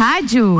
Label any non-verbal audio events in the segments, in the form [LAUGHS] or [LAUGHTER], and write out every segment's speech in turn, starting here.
rádio.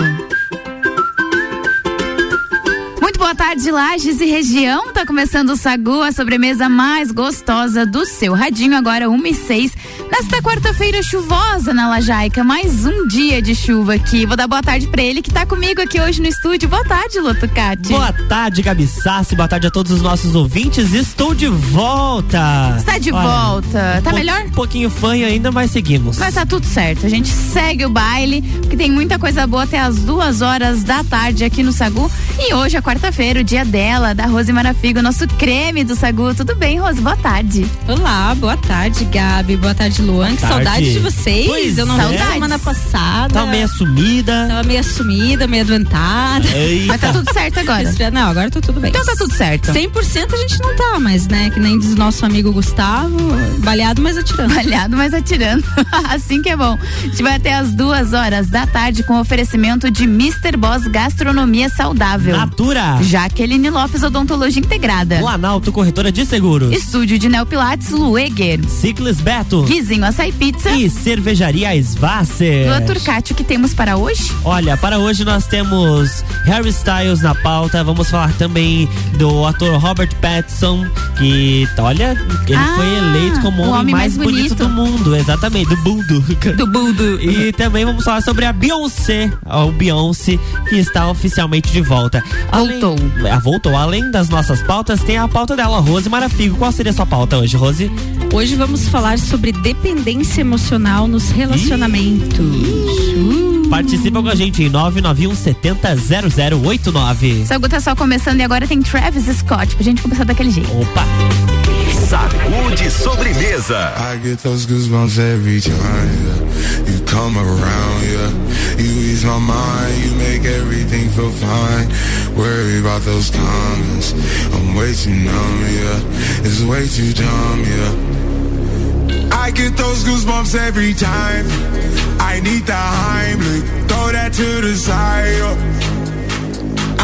Boa tarde, Lages e região. Tá começando o Sagu, a sobremesa mais gostosa do seu radinho, agora 1 e 6. Nesta quarta-feira chuvosa na Lajaica, mais um dia de chuva aqui. Vou dar boa tarde pra ele que tá comigo aqui hoje no estúdio. Boa tarde, Lotucati. Boa tarde, Gabi Sassi. Boa tarde a todos os nossos ouvintes. Estou de volta. Está de Olha, volta. Tá um melhor? Um pouquinho fanho ainda, mas seguimos. Mas tá tudo certo. A gente segue o baile, porque tem muita coisa boa até as duas horas da tarde aqui no Sagu. E hoje é quarta-feira, o dia dela, da Rose Marafigo, nosso creme do Sagu. Tudo bem, Rose? Boa tarde. Olá, boa tarde, Gabi. Boa tarde, Luan. Que saudade de vocês. Pois eu não vi semana passada. Tava meio assumida. Tava meio assumida, meio adoentada. Mas tá tudo certo agora. Não, agora tá tudo bem. Então tá tudo certo. 100% a gente não tá, mas né, que nem diz nosso amigo Gustavo, baleado, mas atirando. Baleado, mas atirando. [LAUGHS] assim que é bom. A gente vai até as duas horas da tarde com oferecimento de Mr. Boss Gastronomia Saudável. Natura. Jaqueline Lopes Odontologia Integrada. Planalto Corretora de Seguros. Estúdio de Neopilates Lueger. Ciclis Beto. Guizinho Açaí Pizza. E Cervejaria Svasser. Lua Turcati, o que temos para hoje? Olha, para hoje nós temos Harry Styles na pauta. Vamos falar também do ator Robert Pattinson, que, olha, ele ah, foi eleito como o homem, homem mais, mais bonito do mundo. Exatamente, do mundo. Do mundo. E também vamos falar sobre a Beyoncé, o Beyoncé, que está oficialmente de volta. Voltou. Voltou. Além das nossas pautas, tem a pauta dela, Rose Marafigo. Qual seria a sua pauta hoje, Rose? Hoje vamos falar sobre dependência emocional nos relacionamentos. Uh. Participa com a gente em 991 70 0089. Sagu tá só começando e agora tem Travis Scott pra gente começar daquele jeito. Opa! Sacude sobremesa. I get those goosebumps every time yeah. you come around, yeah. You ease my mind, you make everything feel fine. Worry about those comments. I'm way too numb, yeah. It's way too dumb, yeah. I get those goosebumps every time. I need the Heimlich, throw that to the side. Yeah.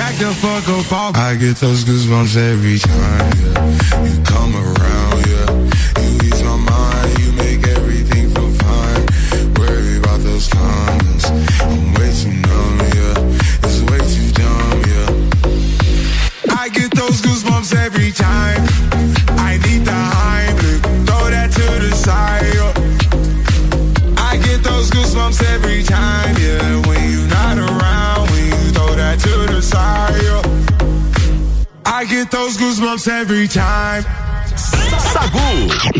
The fuck up. I get those goosebumps every time, yeah. You come around, get those goosebumps every time. Sagu.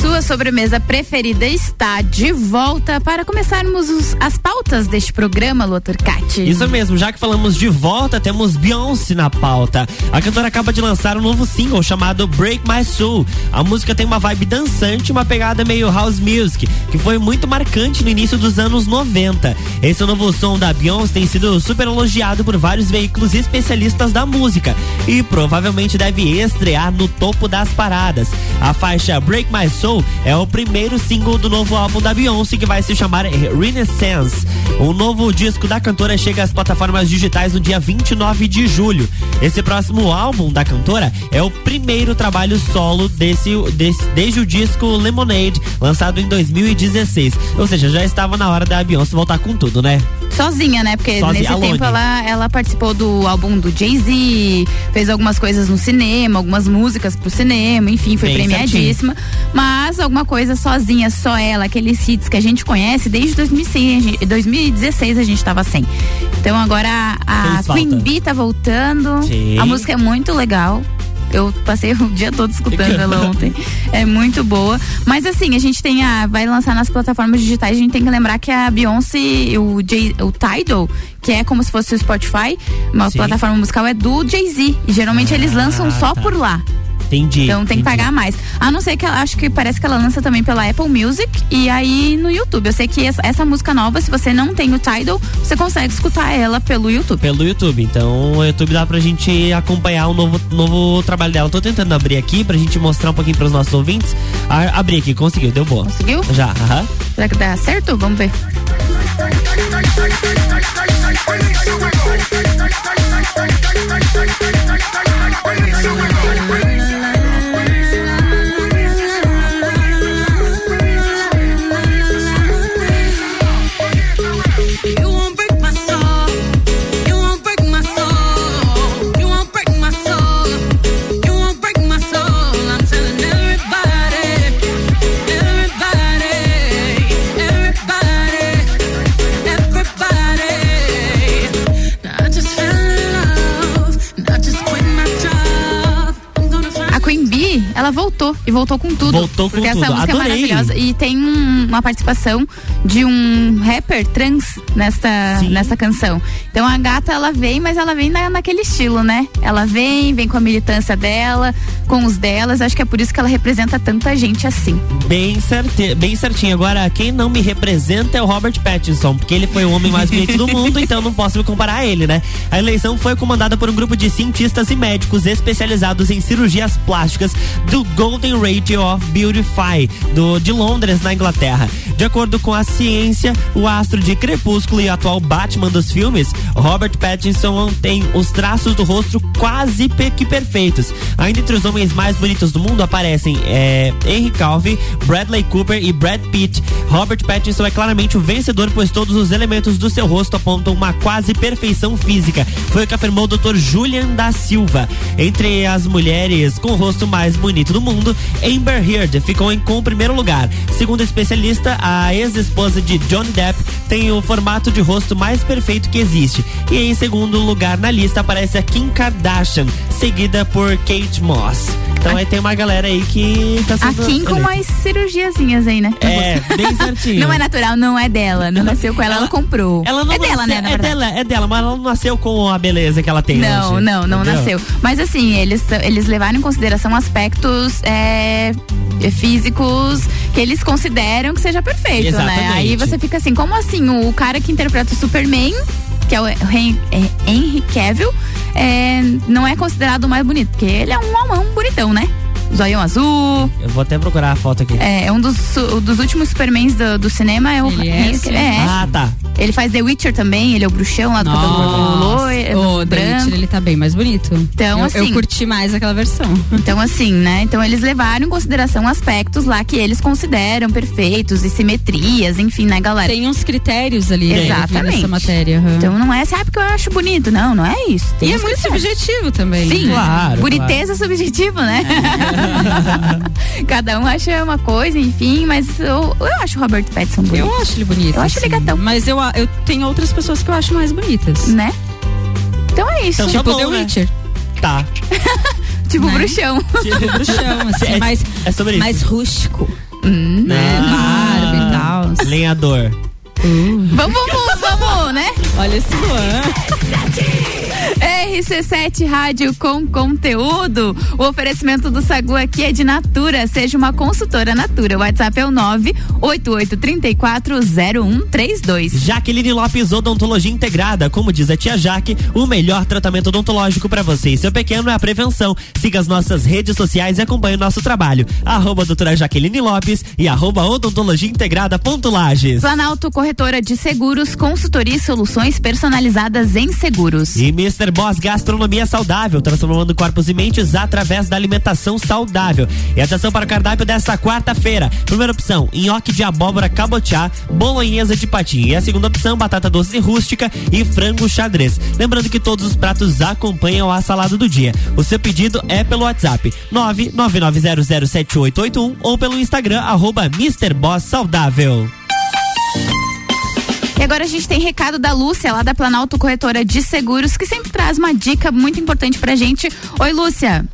sua sobremesa preferida está de volta para começarmos os, as pautas deste programa, Lua Turcati. Isso mesmo, já que falamos de volta, temos Beyoncé na pauta. A cantora acaba de lançar um novo single chamado Break My Soul. A música tem uma vibe dançante, uma pegada meio house music, que foi muito marcante no início dos anos 90. Esse novo som da Beyoncé tem sido super elogiado por vários veículos especialistas da música e provavelmente deve estrear no topo das paradas. A faixa Break My Soul é o primeiro single do novo álbum da Beyoncé que vai se chamar Renaissance. O novo disco da cantora chega às plataformas digitais no dia 29 de julho. Esse próximo álbum da cantora é o primeiro trabalho solo desse, desse desde o disco Lemonade, lançado em 2016. Ou seja, já estava na hora da Beyoncé voltar com tudo, né? Sozinha, né? Porque Sozinha, nesse alone. tempo ela, ela participou do álbum do Jay-Z, fez algumas coisas no cinema, algumas músicas pro cinema, enfim, foi Bem premiadíssima. Certinho. Mas alguma coisa sozinha, só ela, aqueles hits que a gente conhece desde 2006, 2016 a gente tava sem. Então agora a, a Queen Bee tá voltando. Sim. A música é muito legal. Eu passei o dia todo escutando ela [LAUGHS] ontem. É muito boa. Mas assim, a gente tem a. Vai lançar nas plataformas digitais, a gente tem que lembrar que a Beyoncé, o, J, o Tidal, que é como se fosse o Spotify, uma Sim. plataforma musical, é do Jay-Z. E geralmente ah, eles lançam só tá. por lá. Entendi. Então tem entendi. que pagar mais. A não ser que ela, acho que parece que ela lança também pela Apple Music e aí no YouTube. Eu sei que essa, essa, música nova, se você não tem o Tidal, você consegue escutar ela pelo YouTube. Pelo YouTube. Então o YouTube dá pra gente acompanhar o novo, novo trabalho dela. Tô tentando abrir aqui pra gente mostrar um pouquinho pros nossos ouvintes. A, abri aqui, conseguiu, deu boa. Conseguiu? Já, aham. Será que dá certo? Vamos ver. Ela voltou e voltou com tudo. Voltou com porque tudo. essa música Adorei. é maravilhosa. E tem um, uma participação de um rapper trans nesta, nesta canção. Então a gata ela vem, mas ela vem na, naquele estilo, né? Ela vem, vem com a militância dela, com os delas. Acho que é por isso que ela representa tanta gente assim. Bem, certe, bem certinho. Agora, quem não me representa é o Robert Pattinson, porque ele foi o homem mais bonito do mundo, então não posso me comparar a ele, né? A eleição foi comandada por um grupo de cientistas e médicos especializados em cirurgias plásticas do Golden Radio of Beautify do, de Londres, na Inglaterra. De acordo com a ciência, o astro de Crepúsculo e atual Batman dos filmes, Robert Pattinson tem os traços do rosto quase que perfeitos. Ainda entre os homens mais bonitos do mundo aparecem é, Henry Cavill, Bradley Cooper e Brad Pitt. Robert Pattinson é claramente o vencedor, pois todos os elementos do seu rosto apontam uma quase perfeição física. Foi o que afirmou o Dr. Julian da Silva. Entre as mulheres com o rosto mais bonito do mundo, Amber Heard ficou em, com o primeiro lugar. Segundo a especialista, a ex-esposa de Johnny Depp tem o formato de rosto mais perfeito que existe. E em segundo lugar na lista aparece a Kim Kardashian, seguida por Kate Moss. Então a... aí tem uma galera aí que tá sendo. A Kim com umas cirurgiazinhas aí, né? É, bem certinho. não é natural, não é dela. Não nasceu com ela, ela, ela comprou. Ela não é nasceu, dela, né? É dela, é dela, mas ela não nasceu com a beleza que ela tem não, hoje. Não, não, não nasceu. Mas assim, eles, eles levaram em consideração aspectos aspectos é, físicos que eles consideram que seja perfeito, Exatamente. né? Aí você fica assim, como assim? O cara que interpreta o Superman que é o Henry Cavill, é, não é considerado o mais bonito, porque ele é um homão bonitão, né? Zoião azul. Eu vou até procurar a foto aqui. É, um dos, dos últimos Supermans do, do cinema é o. Ele é, assim? é, Ah, tá. Ele faz The Witcher também, ele é o bruxão lá do cabelo loiro. O The Witcher, ele tá bem mais bonito. Então, eu, assim. Eu curti mais aquela versão. Então, assim, né? Então eles levaram em consideração aspectos lá que eles consideram perfeitos e simetrias, enfim, né, galera? Tem uns critérios ali né, Exatamente. nessa matéria. Uhum. Então não é assim, ah, porque eu acho bonito. Não, não é isso. Tem e é muito subjetivo também. Sim, claro. Boniteza claro. é subjetivo, [LAUGHS] né? Cada um acha uma coisa, enfim, mas eu, eu acho o Robert Pattinson bonito. Eu acho ele bonito. Eu acho assim, ele gatão. Mas eu, eu tenho outras pessoas que eu acho mais bonitas. Né? Então é isso. Então, tipo tá The né? Witcher. Tá. [LAUGHS] tipo né? bruxão. [LAUGHS] Tipo bruxão, assim, é, mais, é sobre isso. mais rústico. Hum. Né? Barba e tal. Lenhador. Uh. Vamos, vamos, vamos, né? Olha esse Luan. RC7 Rádio com conteúdo. O oferecimento do Sagu aqui é de Natura. Seja uma consultora Natura. O WhatsApp é o 988340132. Jaqueline Lopes Odontologia Integrada. Como diz a tia Jaque, o melhor tratamento odontológico para você e seu pequeno é a prevenção. Siga as nossas redes sociais e acompanhe o nosso trabalho. Arroba doutora Jaqueline Lopes e arroba odontologia integrada ponto Lages. Planalto Corretora de Seguros, consultoria e soluções personalizadas em seguros. E Mr. Boss Gastronomia Saudável, transformando corpos e mentes através da alimentação saudável. E atenção para o cardápio desta quarta-feira. Primeira opção, nhoque de abóbora cabotiá, bolonhesa de patinho. E a segunda opção, batata doce rústica e frango xadrez. Lembrando que todos os pratos acompanham a salada do dia. O seu pedido é pelo WhatsApp 999007881 ou pelo Instagram arroba Mr. Boss Saudável. E agora a gente tem recado da Lúcia, lá da Planalto Corretora de Seguros, que sempre traz uma dica muito importante pra gente. Oi, Lúcia.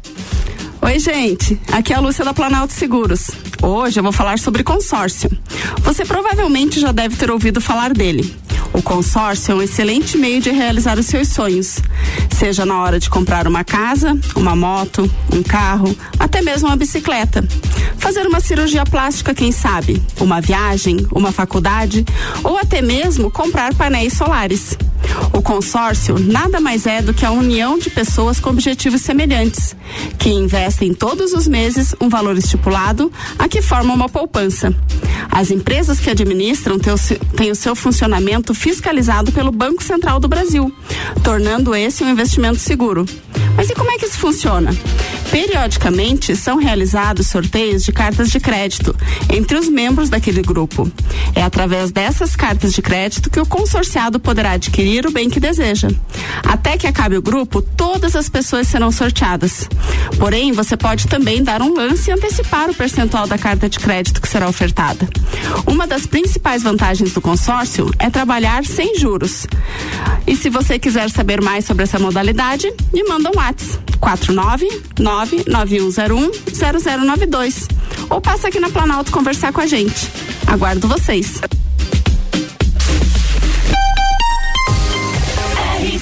Oi, gente. Aqui é a Lúcia da Planalto Seguros. Hoje eu vou falar sobre consórcio. Você provavelmente já deve ter ouvido falar dele. O consórcio é um excelente meio de realizar os seus sonhos, seja na hora de comprar uma casa, uma moto, um carro, até mesmo uma bicicleta. Fazer uma cirurgia plástica, quem sabe? Uma viagem, uma faculdade ou até mesmo comprar painéis solares. O consórcio nada mais é do que a união de pessoas com objetivos semelhantes, que investem todos os meses um valor estipulado a que forma uma poupança. As empresas que administram têm o seu funcionamento fiscalizado pelo Banco Central do Brasil, tornando esse um investimento seguro. Mas e como é que isso funciona? Periodicamente são realizados sorteios de cartas de crédito entre os membros daquele grupo. É através dessas cartas de crédito que o consorciado poderá adquirir o bem que deseja. Até que acabe o grupo, todas as pessoas serão sorteadas. Porém, você pode também dar um lance e antecipar o percentual da carta de crédito que será ofertada. Uma das principais vantagens do consórcio é trabalhar sem juros. E se você quiser saber mais sobre essa modalidade, me manda um WhatsApp 499 991010092. Ou passa aqui na Planalto conversar com a gente. Aguardo vocês.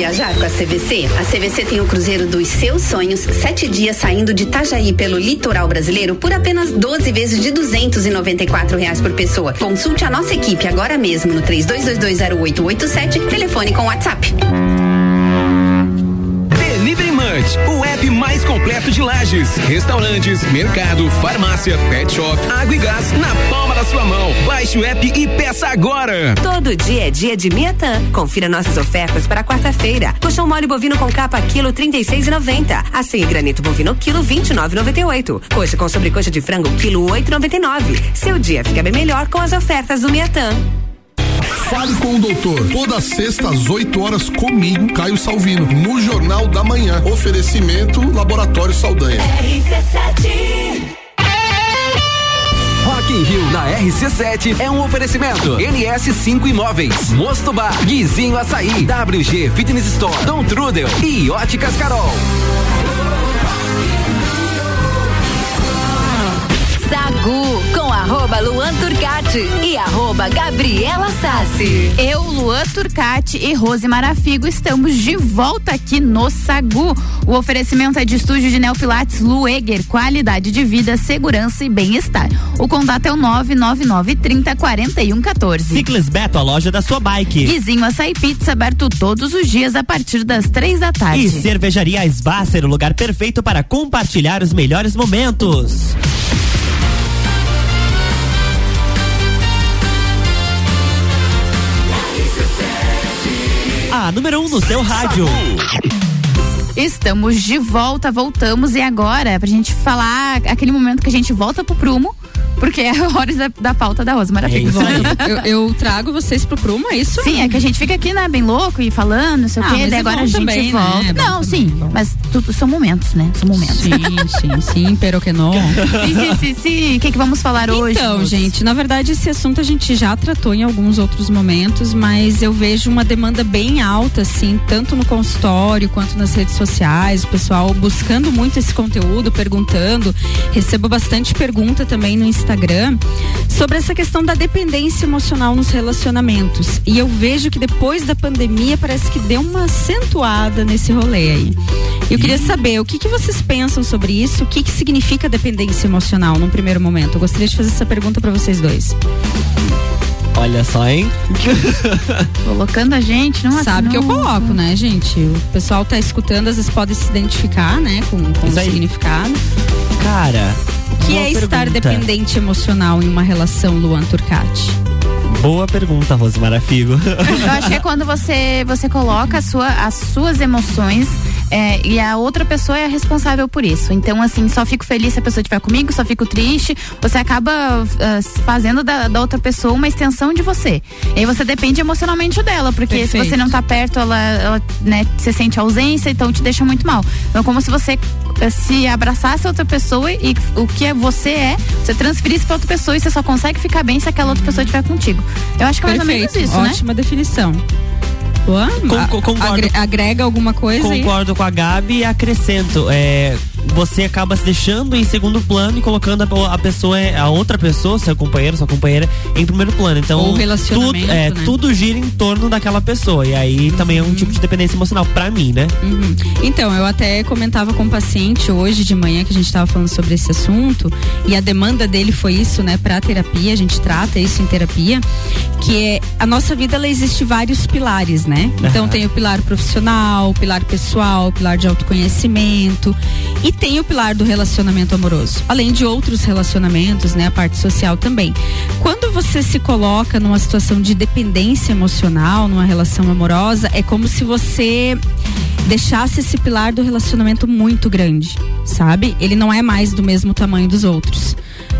viajar com a CVC? A CVC tem o cruzeiro dos seus sonhos, sete dias saindo de Itajaí pelo litoral brasileiro por apenas 12 vezes de duzentos e reais por pessoa. Consulte a nossa equipe agora mesmo no três dois telefone com WhatsApp. Munch, o app mais completo de lajes, restaurantes, mercado, farmácia, pet shop, água e gás na palma da sua mão. Baixe o app e peça agora. Todo dia é dia de Miatã. Confira nossas ofertas para quarta-feira. Colchão mole bovino com capa quilo 36,90. Assim granito bovino quilo 29,98. Coxa com sobrecoxa de frango quilo 8,99. Seu dia fica bem melhor com as ofertas do Miatã. Fale com o doutor. Toda sexta às 8 horas comigo, Caio Salvino, no Jornal da Manhã. Oferecimento Laboratório Saldanha. RC7 Rock in Rio na RC7 é um oferecimento. NS5 Imóveis, Mosto Bar, Guizinho Açaí, WG Fitness Store, Dom Trudel e Óticas Carol. Sagu com arroba Luan Turcati e arroba Gabriela Sassi. Eu, Luan Turcati e Rose Marafigo estamos de volta aqui no Sagu. O oferecimento é de estúdio de Neopilates Lueger, qualidade de vida, segurança e bem-estar. O contato é o 999 30 41 14. Ciclis Beto, a loja da sua bike. Vizinho Açaí Pizza, aberto todos os dias a partir das três da tarde. E Cervejaria Svasser, o lugar perfeito para compartilhar os melhores momentos. Número 1 um no seu rádio. Estamos de volta, voltamos e agora pra gente falar aquele momento que a gente volta pro prumo porque é [LAUGHS] a hora da, da pauta da Rosa Maravilha. É [LAUGHS] eu, eu, trago vocês pro prumo, é isso? Sim, é que a gente fica aqui, né, bem louco e falando, não sei ah, o quê, daí é agora a gente também, né? volta. Né? Não, sim, mas tudo são momentos, né? São momentos. Sim, sim, sim, pero que não. sim, sim, sim, o que, que vamos falar hoje? Então, gente, na verdade esse assunto a gente já tratou em alguns outros momentos, mas eu vejo uma demanda bem alta, assim, tanto no consultório quanto nas redes sociais, o pessoal buscando muito esse conteúdo, perguntando, recebo bastante pergunta também no Instagram Instagram sobre essa questão da dependência emocional nos relacionamentos. E eu vejo que depois da pandemia parece que deu uma acentuada nesse rolê aí. Eu queria saber o que, que vocês pensam sobre isso, o que, que significa dependência emocional num primeiro momento. Eu gostaria de fazer essa pergunta para vocês dois. Olha só, hein? [LAUGHS] Colocando a gente numa Sabe que eu coloco, né, gente? O pessoal tá escutando, às vezes pode se identificar, né, com, com o significado. Cara, que é pergunta. estar dependente emocional em uma relação, Luan Turcati? Boa pergunta, Rosemara Figo. [LAUGHS] Eu acho que é quando você, você coloca sua, as suas emoções é, e a outra pessoa é responsável por isso. Então, assim, só fico feliz se a pessoa estiver comigo, só fico triste. Você acaba uh, fazendo da, da, outra pessoa uma extensão de você. E aí você depende emocionalmente dela, porque Perfeito. se você não tá perto, ela, ela né, você sente ausência, então te deixa muito mal. Então, é como se você se abraçasse outra pessoa e o que é você é, você transferisse pra outra pessoa e você só consegue ficar bem se aquela outra pessoa estiver contigo. Eu acho que é mais Perfeito. ou menos isso, né? Ótima definição. Com, concordo, agrega alguma coisa? Concordo aí? com a Gabi e acrescento. É, você acaba se deixando em segundo plano e colocando a, a, pessoa, a outra pessoa, seu companheiro, sua companheira, em primeiro plano. Então, Ou relacionamento, tudo, é, né? tudo gira em torno daquela pessoa. E aí também é um tipo de dependência emocional para mim, né? Uhum. Então, eu até comentava com um paciente hoje de manhã que a gente estava falando sobre esse assunto e a demanda dele foi isso, né, para terapia, a gente trata isso em terapia, que é a nossa vida ela existe vários pilares, né? Então uhum. tem o pilar profissional, o pilar pessoal, o pilar de autoconhecimento e tem o pilar do relacionamento amoroso, além de outros relacionamentos, né, a parte social também. Quando você se coloca numa situação de dependência emocional, numa relação amorosa, é como se você deixasse esse pilar do relacionamento muito grande, sabe? Ele não é mais do mesmo tamanho dos outros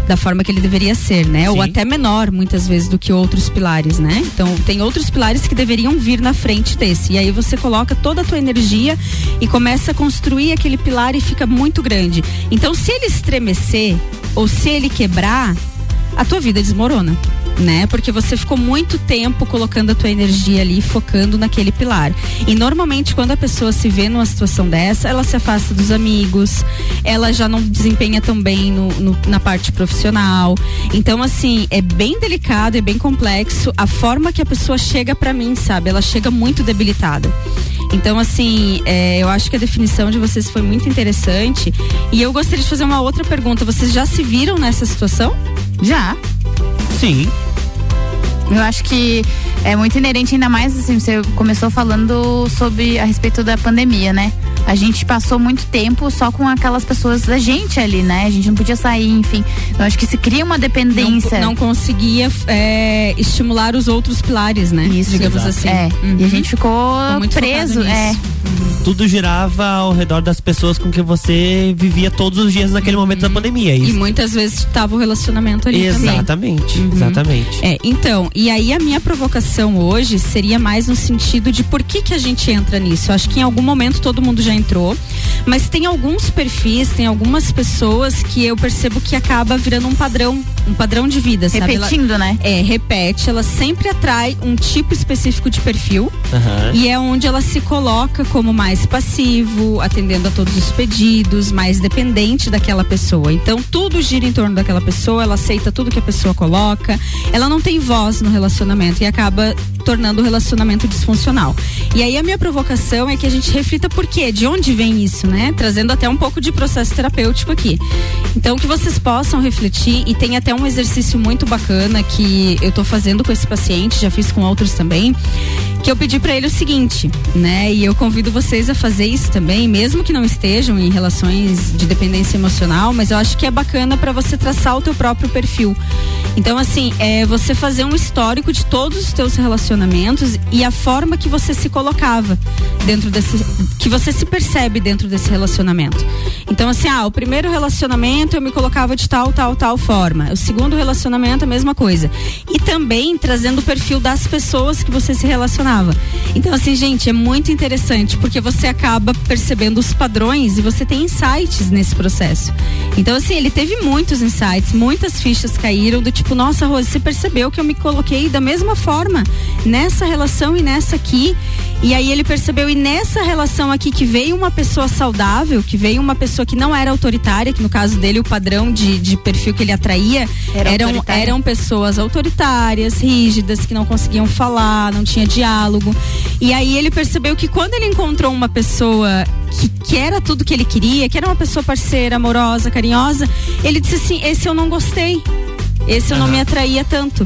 da forma que ele deveria ser, né? Sim. Ou até menor, muitas vezes, do que outros pilares, né? Então, tem outros pilares que deveriam vir na frente desse. E aí você coloca toda a tua energia e começa a construir aquele pilar e fica muito grande. Então, se ele estremecer ou se ele quebrar, a tua vida desmorona né? Porque você ficou muito tempo colocando a tua energia ali, focando naquele pilar. E normalmente quando a pessoa se vê numa situação dessa, ela se afasta dos amigos, ela já não desempenha tão bem no, no, na parte profissional. Então, assim, é bem delicado, é bem complexo a forma que a pessoa chega para mim, sabe? Ela chega muito debilitada. Então, assim, é, eu acho que a definição de vocês foi muito interessante. E eu gostaria de fazer uma outra pergunta. Vocês já se viram nessa situação? Já. Sim. Eu acho que é muito inerente, ainda mais assim, você começou falando sobre a respeito da pandemia, né? A gente passou muito tempo só com aquelas pessoas da gente ali, né? A gente não podia sair, enfim. Eu acho que se cria uma dependência. Não, não conseguia é, estimular os outros pilares, né? Isso, digamos exato. assim. É. E a gente ficou muito preso, é. nisso. Tudo girava ao redor das pessoas com que você vivia todos os dias naquele momento da pandemia. E Isso. muitas vezes estava o relacionamento ali também. Exatamente, exatamente. É, então, e aí a minha provocação hoje seria mais no sentido de por que que a gente entra nisso. Eu acho que em algum momento todo mundo já entrou, mas tem alguns perfis, tem algumas pessoas que eu percebo que acaba virando um padrão, um padrão de vida, sabe? Ela- Repetindo, né? É, repete, ela sempre atrai um tipo específico de perfil Aham. e é onde ela se coloca como mais passivo, atendendo a todos os pedidos, mais dependente daquela pessoa. Então tudo gira em torno daquela pessoa, ela aceita tudo que a pessoa coloca, ela não tem voz no relacionamento e acaba tornando o relacionamento disfuncional. E aí a minha provocação é que a gente reflita por quê, de onde vem isso, né? Trazendo até um pouco de processo terapêutico aqui. Então que vocês possam refletir e tem até um exercício muito bacana que eu tô fazendo com esse paciente, já fiz com outros também, que eu pedi para ele o seguinte, né? E eu convido vocês a fazer isso também, mesmo que não estejam em relações de dependência emocional, mas eu acho que é bacana para você traçar o teu próprio perfil. Então, assim, é você fazer um histórico de todos os teus relacionamentos e a forma que você se colocava dentro desse. que você se percebe dentro desse relacionamento. Então, assim, ah, o primeiro relacionamento eu me colocava de tal, tal, tal forma. O segundo relacionamento, a mesma coisa. E também trazendo o perfil das pessoas que você se relacionava. Então, assim, gente, é muito interessante porque você acaba percebendo os padrões e você tem insights nesse processo. Então, assim, ele teve muitos insights, muitas fichas caíram do tipo, nossa, Rose, você percebeu que eu me coloquei da mesma forma nessa relação e nessa aqui. E aí ele percebeu, e nessa relação aqui que veio uma pessoa saudável, que veio uma pessoa que não era autoritária, que no caso dele o padrão de, de perfil que ele atraía Era eram, eram pessoas autoritárias, rígidas, que não conseguiam falar, não tinha diálogo. E aí ele percebeu que quando ele encontrou uma pessoa que, que era tudo que ele queria, que era uma pessoa parceira, amorosa, carinhosa, ele disse assim: esse eu não gostei. Esse eu não me atraía tanto.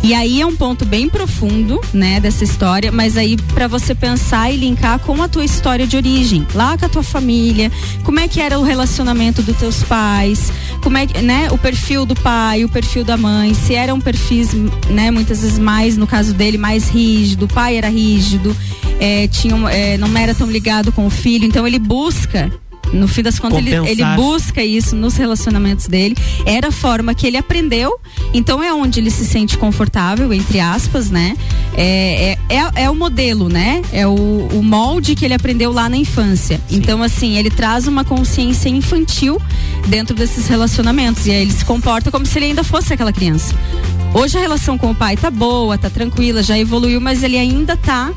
E aí é um ponto bem profundo, né, dessa história, mas aí para você pensar e linkar com a tua história de origem, lá com a tua família, como é que era o relacionamento dos teus pais, como é, que, né, o perfil do pai, o perfil da mãe, se eram perfis, né, muitas vezes mais, no caso dele, mais rígido, o pai era rígido, é, tinha, é, não era tão ligado com o filho, então ele busca no fim das contas, ele, ele busca isso nos relacionamentos dele. Era a forma que ele aprendeu, então é onde ele se sente confortável, entre aspas, né? É, é, é, é o modelo, né? É o, o molde que ele aprendeu lá na infância. Então, assim, ele traz uma consciência infantil dentro desses relacionamentos. E aí ele se comporta como se ele ainda fosse aquela criança. Hoje a relação com o pai tá boa, tá tranquila, já evoluiu, mas ele ainda tá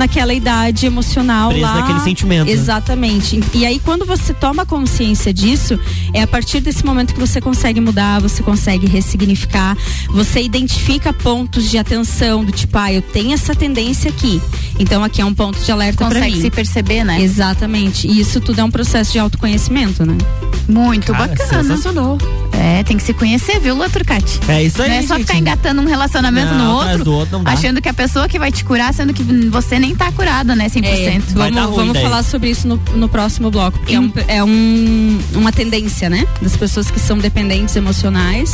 naquela idade emocional Preso lá. naquele sentimento, né? Exatamente. E aí quando você toma consciência disso, é a partir desse momento que você consegue mudar, você consegue ressignificar, você identifica pontos de atenção do tipo, ah, eu tenho essa tendência aqui. Então aqui é um ponto de alerta para Consegue mim. se perceber, né? Exatamente. E isso tudo é um processo de autoconhecimento, né? Muito Cara, bacana. sensacional. É, tem que se conhecer, viu, Lua Turcati? É isso aí, Não é só gente. ficar engatando um relacionamento Não, no outro, do outro não dá. achando que a pessoa que vai te curar, sendo que você nem tá curada, né, 100%. É, vamos ruim vamos falar sobre isso no, no próximo bloco, porque é, um, é um- uma tendência, né? Das pessoas que são dependentes emocionais.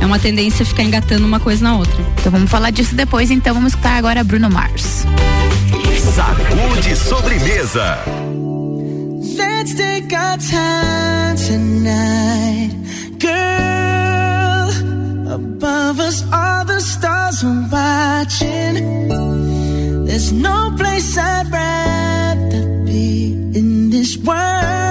É uma tendência ficar engatando uma coisa na outra. Então vamos falar disso depois, então vamos escutar agora Bruno Mars. Sacude sobremesa. Let's take our time tonight, girl. Above us, all the stars are watching. There's no place I'd rather be in this world.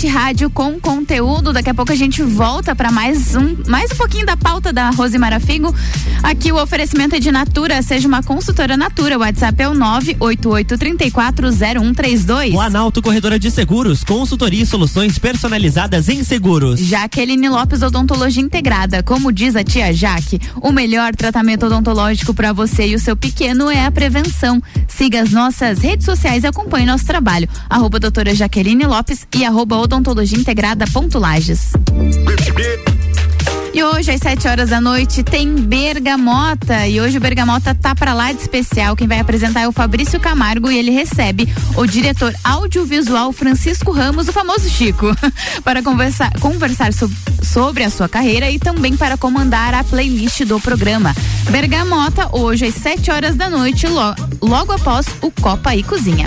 RC7 Rádio com conteúdo. Daqui a pouco a gente volta para mais um, mais um pouquinho da pauta da Rose Marafigo. Aqui o oferecimento é de Natura, seja uma consultora Natura. O WhatsApp é o 988340132. Planalto Corredora de Seguros, consultoria e soluções personalizadas em seguros. Jaqueline Lopes Odontologia Integrada. Como diz a tia Jaque, o melhor tratamento odontológico para você e o seu pequeno é a prevenção. Siga as nossas redes sociais e acompanhe nosso trabalho. Arroba doutora Jaqueline Lopes e arroba odontologia integrada ponto Lages. E hoje, às 7 horas da noite, tem Bergamota. E hoje o Bergamota tá para lá de especial. Quem vai apresentar é o Fabrício Camargo e ele recebe o diretor audiovisual Francisco Ramos, o famoso Chico, [LAUGHS] para conversar, conversar so, sobre a sua carreira e também para comandar a playlist do programa. Bergamota, hoje, às 7 horas da noite, lo, logo após o Copa e Cozinha.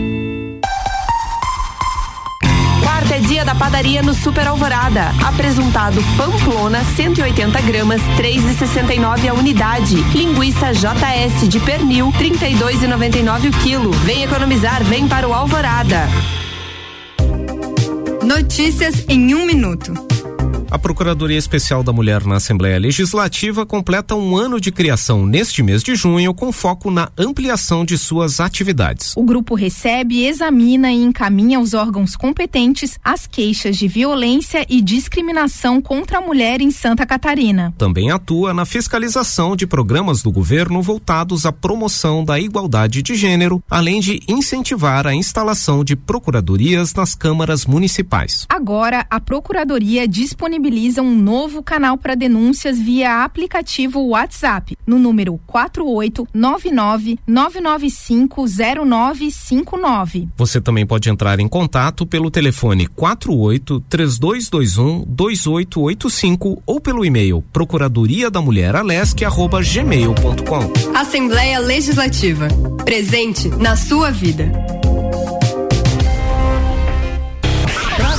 Dia da padaria no Super Alvorada. Apresentado Pamplona 180 gramas, 3,69 a unidade. Linguiça JS de pernil, 32,99 o quilo. Vem economizar, vem para o Alvorada. Notícias em um minuto. A Procuradoria Especial da Mulher na Assembleia Legislativa completa um ano de criação neste mês de junho, com foco na ampliação de suas atividades. O grupo recebe, examina e encaminha aos órgãos competentes as queixas de violência e discriminação contra a mulher em Santa Catarina. Também atua na fiscalização de programas do governo voltados à promoção da igualdade de gênero, além de incentivar a instalação de procuradorias nas câmaras municipais. Agora, a Procuradoria disponibiliza disponibiliza um novo canal para denúncias via aplicativo WhatsApp no número 4899-9950959. Você também pode entrar em contato pelo telefone 48 3221 2885 ou pelo e-mail procuradoria da mulher. Assembleia Legislativa. Presente na sua vida.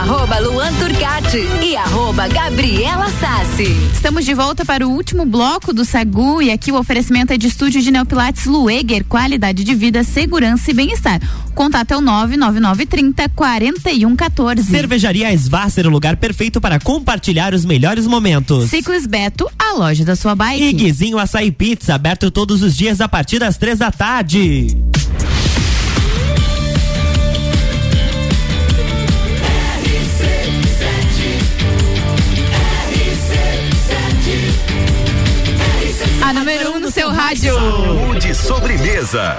Arroba Luan Turcati e arroba Gabriela Sassi. Estamos de volta para o último bloco do Sagu e aqui o oferecimento é de estúdio de Neopilates Lueger, qualidade de vida, segurança e bem-estar. Contato é o 99930 4114. Cervejaria Svasser, o lugar perfeito para compartilhar os melhores momentos. Ciclos Beto, a loja da sua bike. E Guizinho Açaí Pizza, aberto todos os dias a partir das três da tarde. A número 1 um no seu rádio. Saúde sobremesa.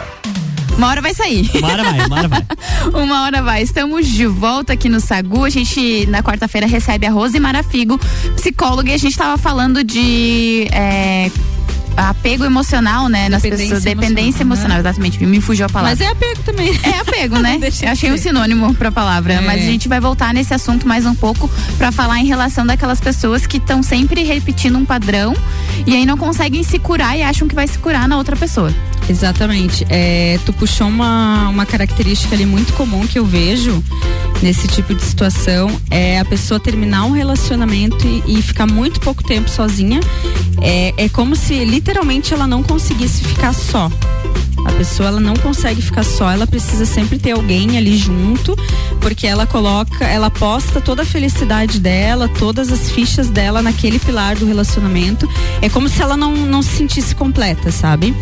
Uma hora vai sair. Uma hora vai, uma hora vai. [LAUGHS] uma hora vai. Estamos de volta aqui no Sagu. A gente, na quarta-feira, recebe a Rose Marafigo, psicóloga, e a gente estava falando de. É, apego emocional, né? Nas pessoas. Dependência emocional, emocional, exatamente. Me fugiu a palavra. Mas é apego também. É apego, né? [LAUGHS] Achei de um ser. sinônimo pra palavra. É. Mas a gente vai voltar nesse assunto mais um pouco pra falar em relação daquelas pessoas que estão sempre repetindo um padrão e aí não conseguem se curar e acham que vai se curar na outra pessoa. Exatamente. É, tu puxou uma, uma característica ali muito comum que eu vejo nesse tipo de situação é a pessoa terminar um relacionamento e, e ficar muito pouco tempo sozinha. É, é como se literalmente ela não conseguisse ficar só. A pessoa ela não consegue ficar só, ela precisa sempre ter alguém ali junto, porque ela coloca, ela posta toda a felicidade dela, todas as fichas dela naquele pilar do relacionamento. É como se ela não, não se sentisse completa, sabe?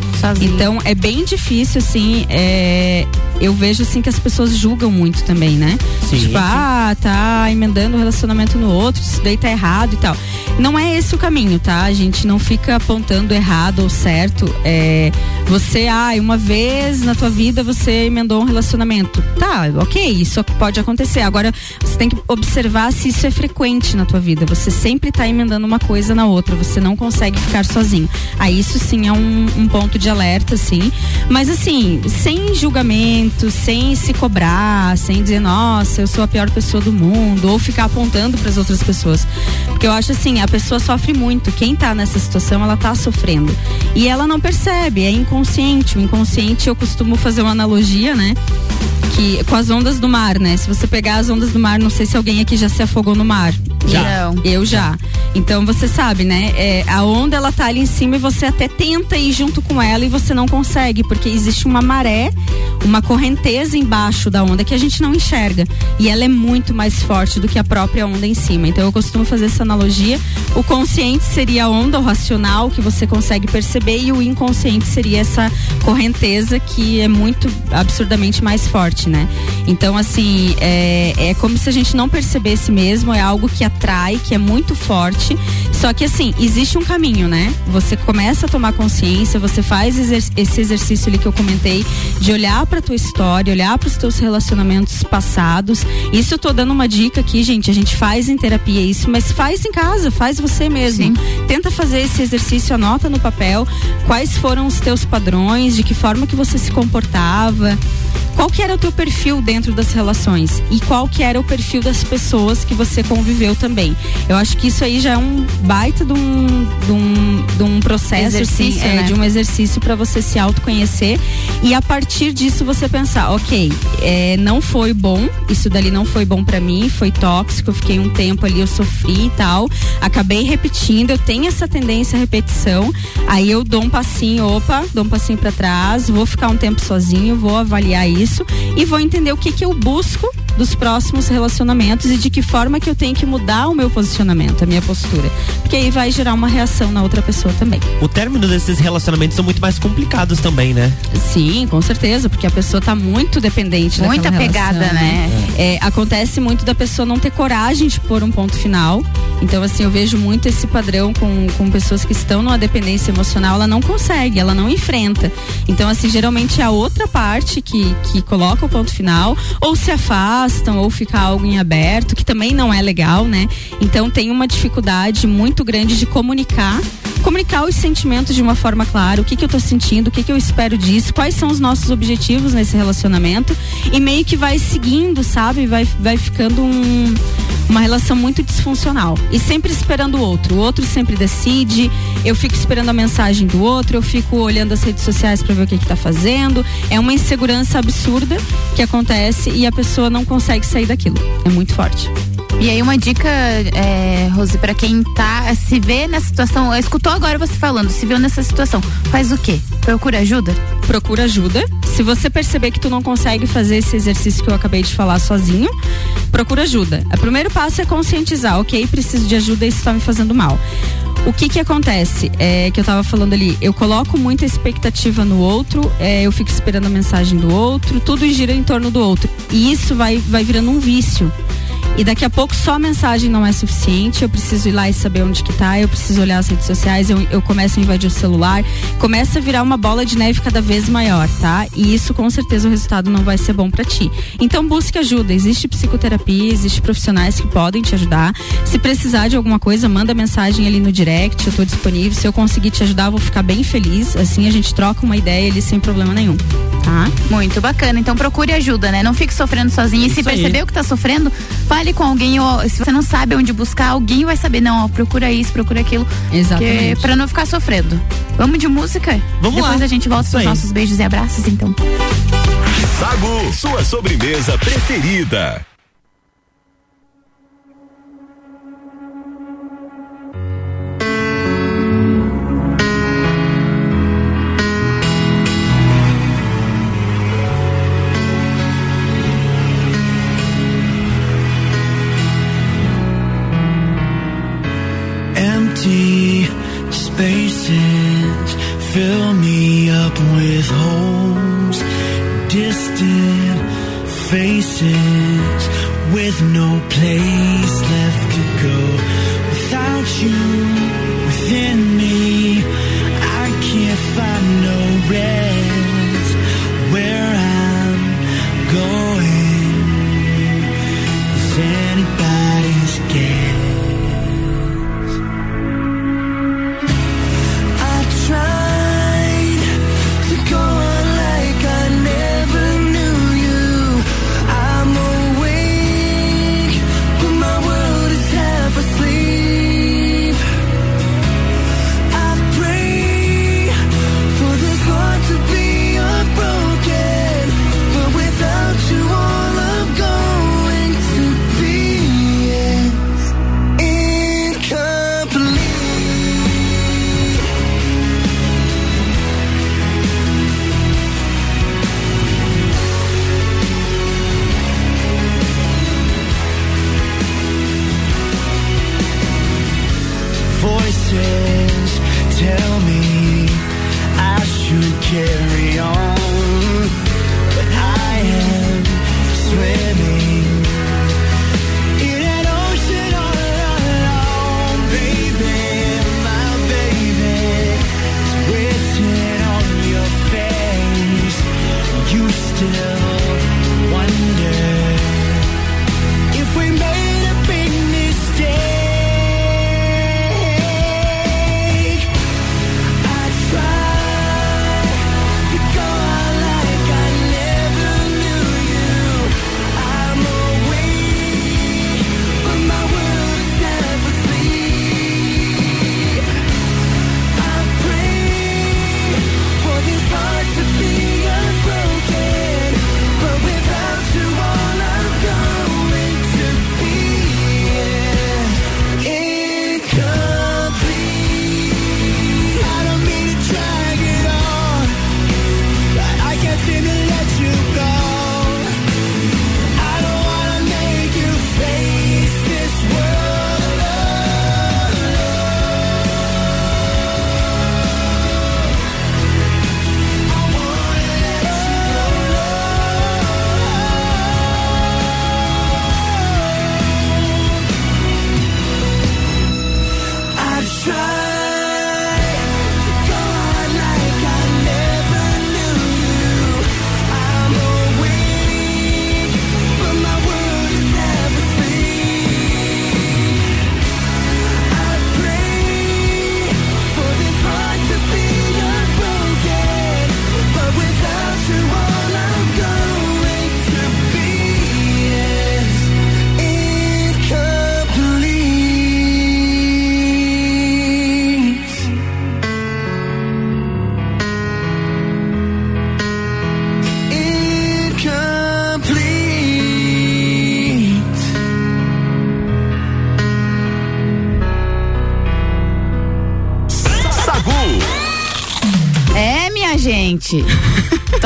Então é bem difícil, assim. é, eu vejo assim que as pessoas julgam muito também, né? Sim, tipo, sim. ah, tá emendando um relacionamento no outro, isso daí tá errado e tal. Não é esse o caminho, tá? A gente não fica apontando errado ou certo. É, você, ah, uma vez na tua vida você emendou um relacionamento. Tá, ok, isso pode acontecer. Agora, você tem que observar se isso é frequente na tua vida. Você sempre tá emendando uma coisa na outra, você não consegue ficar sozinho. Aí isso sim é um, um ponto de alerta, sim. Mas assim, sem julgamento, sem se cobrar, sem dizer, nossa, eu sou a pior pessoa do mundo, ou ficar apontando para as outras pessoas. Porque eu acho assim, a pessoa sofre muito. Quem tá nessa situação, ela tá sofrendo. E ela não percebe, é inconsciente. O inconsciente, eu costumo fazer uma analogia, né? Que, com as ondas do mar, né? Se você pegar as ondas do mar, não sei se alguém aqui já se afogou no mar. Já. Não. Eu já. Então você sabe, né? É, a onda ela tá ali em cima e você até tenta ir junto com ela e você não consegue, porque existe uma maré, uma correnteza embaixo da onda que a gente não enxerga. E ela é muito mais forte do que a própria onda em cima. Então eu costumo fazer essa analogia. O consciente seria a onda, o racional que você consegue perceber, e o inconsciente seria essa correnteza que é muito absurdamente mais forte, né? Então, assim, é, é como se a gente não percebesse mesmo, é algo que atrai, que é muito forte. Só que assim, existe um caminho, né? Você começa a tomar consciência, você faz exer- esse exercício ali que eu comentei, de olhar pra tua história, olhar para os teus relacionamentos passados. Isso eu tô dando uma dica aqui, gente. A gente faz em terapia isso, mas faz em casa, faz você mesmo. Tenta fazer esse exercício, anota no papel quais foram os teus padrões, de que forma que você se comportava. Qual que era o teu perfil dentro das relações e qual que era o perfil das pessoas que você conviveu também. Eu acho que isso aí já é um baita de um, de um, de um processo, Exercício, assim, é, né? de um exercício para você se autoconhecer e a partir disso você pensar, ok, é, não foi bom, isso dali não foi bom para mim, foi tóxico, eu fiquei um tempo ali, eu sofri e tal, acabei repetindo, eu tenho essa tendência à repetição, aí eu dou um passinho, opa, dou um passinho para trás, vou ficar um tempo sozinho, vou avaliar isso e vou entender o que que eu busco dos próximos relacionamentos e de que forma que eu tenho que mudar o meu posicionamento, a minha postura. Porque aí vai gerar uma reação na outra pessoa também. O término desses relacionamentos são muito mais complicados também, né? Sim, com certeza, porque a pessoa tá muito dependente Muito daquela apegada, relação, né? É, acontece muito da pessoa não ter coragem de pôr um ponto final. Então, assim, eu vejo muito esse padrão com, com pessoas que estão numa dependência emocional, ela não consegue, ela não enfrenta. Então, assim, geralmente é a outra parte que, que coloca o ponto final, ou se afastam, ou fica algo em aberto, que também não é legal, né? Então, tem uma dificuldade muito grande de comunicar comunicar os sentimentos de uma forma clara, o que, que eu tô sentindo, o que, que eu espero disso, quais são os nossos objetivos nesse relacionamento e meio que vai seguindo, sabe? Vai, vai ficando um, uma relação muito disfuncional e sempre esperando o outro. O outro sempre decide, eu fico esperando a mensagem do outro, eu fico olhando as redes sociais para ver o que, que tá fazendo. É uma insegurança absurda que acontece e a pessoa não consegue sair daquilo. É muito forte. E aí uma dica, é, Rose, para quem tá se vê nessa situação, escutou agora você falando, se viu nessa situação, faz o quê? Procura ajuda? Procura ajuda. Se você perceber que tu não consegue fazer esse exercício que eu acabei de falar sozinho, procura ajuda. O primeiro passo é conscientizar, ok, preciso de ajuda e isso está me fazendo mal. O que que acontece? É que eu tava falando ali, eu coloco muita expectativa no outro, é, eu fico esperando a mensagem do outro, tudo gira em torno do outro. E isso vai, vai virando um vício. E daqui a pouco só a mensagem não é suficiente, eu preciso ir lá e saber onde que tá, eu preciso olhar as redes sociais, eu, eu começo a invadir o celular, começa a virar uma bola de neve cada vez maior, tá? E isso com certeza o resultado não vai ser bom para ti. Então busque ajuda, existe psicoterapia, existe profissionais que podem te ajudar. Se precisar de alguma coisa, manda mensagem ali no direct, eu tô disponível. Se eu conseguir te ajudar, eu vou ficar bem feliz. Assim a gente troca uma ideia ali sem problema nenhum. Tá? Muito bacana. Então procure ajuda, né? Não fique sofrendo sozinho. E se aí. percebeu que tá sofrendo, fale com alguém. Ou, se você não sabe onde buscar, alguém vai saber. Não, ó, procura isso, procura aquilo. Exatamente. Pra não ficar sofrendo. Vamos de música? Vamos Depois lá. a gente volta Isso com os aí. nossos beijos e abraços, então. Sagu, sua sobremesa preferida. Fill me up with holes. Distant faces with no place left to go. Without you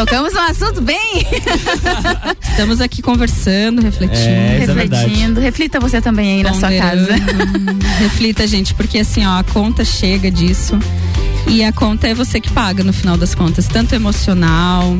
Tocamos um assunto bem. [LAUGHS] Estamos aqui conversando, refletindo. É, é. Refletindo. Reflita você também aí na sua casa. Ponderando. [LAUGHS] Reflita, gente, porque assim, ó, a conta chega disso. E a conta é você que paga no final das contas, tanto emocional,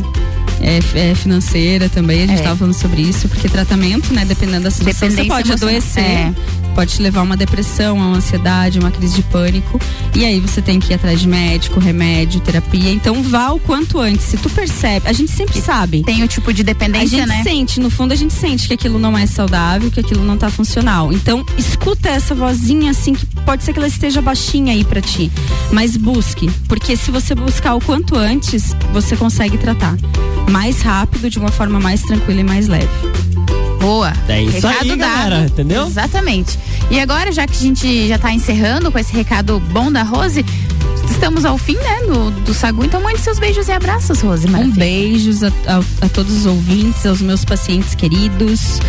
é, é financeira também. A gente É. tava falando sobre isso, porque tratamento, né, dependendo da situação, você pode emocional. adoecer. É. Pode te levar a uma depressão, a uma ansiedade, uma crise de pânico. E aí você tem que ir atrás de médico, remédio, terapia. Então vá o quanto antes. Se tu percebe, a gente sempre sabe. Tem o tipo de A dependência, gente né? sente, no fundo a gente sente que aquilo não é saudável, que aquilo não tá funcional. Então, escuta essa vozinha assim que pode ser que ela esteja baixinha aí pra ti, mas busque, porque se você buscar o quanto antes, você consegue tratar mais rápido, de uma forma mais tranquila e mais leve. Boa. É isso recado aí, dado. galera, entendeu? Exatamente. E agora, já que a gente já tá encerrando com esse recado bom da Rose, estamos ao fim, né, do, do Sagu. Então, mande seus beijos e abraços, Rose. Um Maravilha. beijos a, a- a todos os ouvintes, aos meus pacientes queridos.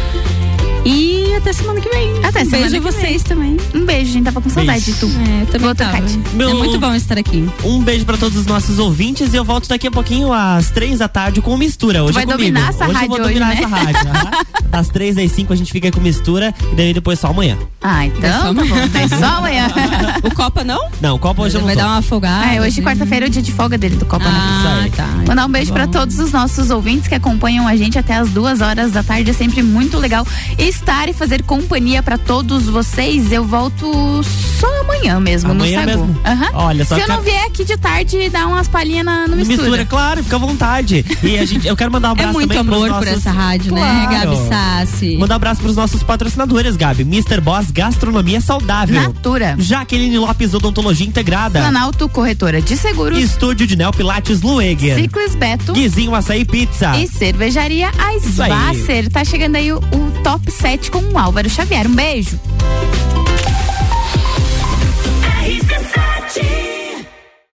E até semana que vem. Até um semana beijo que vocês vem. também. Um beijo, gente tava com saudade de tu. É, eu também Outra tava. Meu- É muito bom estar aqui. Um beijo pra todos os nossos ouvintes e eu volto daqui a pouquinho às três da tarde com mistura. Hoje vai é comigo. dominar essa hoje eu rádio vou hoje, dominar né? essa rádio. aham. [LAUGHS] Das três às cinco a gente fica com mistura e daí depois só amanhã. Ah, então tá bom. Tem só amanhã. [LAUGHS] O Copa não? Não, Copa hoje eu não Vai tô. dar uma folgada. Ah, hoje, quarta-feira, é o dia de folga dele do Copa, Ah, né? tá. Mandar um beijo Tá pra todos os nossos ouvintes que acompanham a gente até as duas horas da tarde. É sempre muito legal estar e fazer companhia pra todos vocês. Eu volto só amanhã mesmo, Amanhã no Sagu. mesmo? Aham. Olha, só Se eu não vier aqui de tarde, dar umas palhinhas no mistura. Mistura, claro, fica à vontade. E a gente, eu quero mandar um É abraço muito também amor por nossos- essa rádio, né, Claro. Gabi Sassi? Mandar um abraço pros nossos patrocinadores, Gabi. Mr. Boss Gastronomia Saudável. Natura. Jaqueline Lopes Odontologia Integrada. Planalto Corretora de Seguros. Estúdio de Neo Pilates Lueger. Ciclis Beto. Guizinho Açaí Pizza. E cervejaria. Aisvasser. Tá chegando aí o, o top 7 com Álvaro Xavier. Um beijo.